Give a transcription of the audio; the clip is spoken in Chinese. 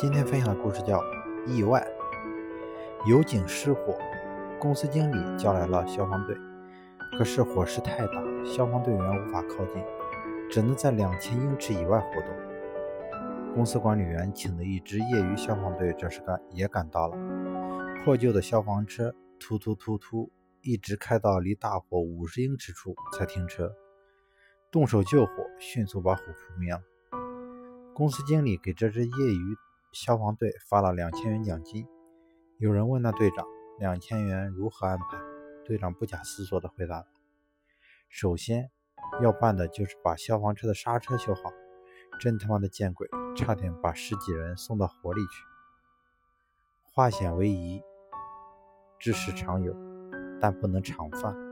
今天分享的故事叫《意外》。油井失火，公司经理叫来了消防队，可是火势太大，消防队员无法靠近，只能在两千英尺以外活动。公司管理员请的一支业余消防队这时赶也赶到了，破旧的消防车突突突突，一直开到离大火五十英尺处才停车，动手救火，迅速把火扑灭了。公司经理给这支业余消防队发了两千元奖金。有人问那队长：“两千元如何安排？”队长不假思索地回答：“首先要办的就是把消防车的刹车修好。”真他妈的见鬼！差点把十几人送到火里去。化险为夷，之事常有，但不能常犯。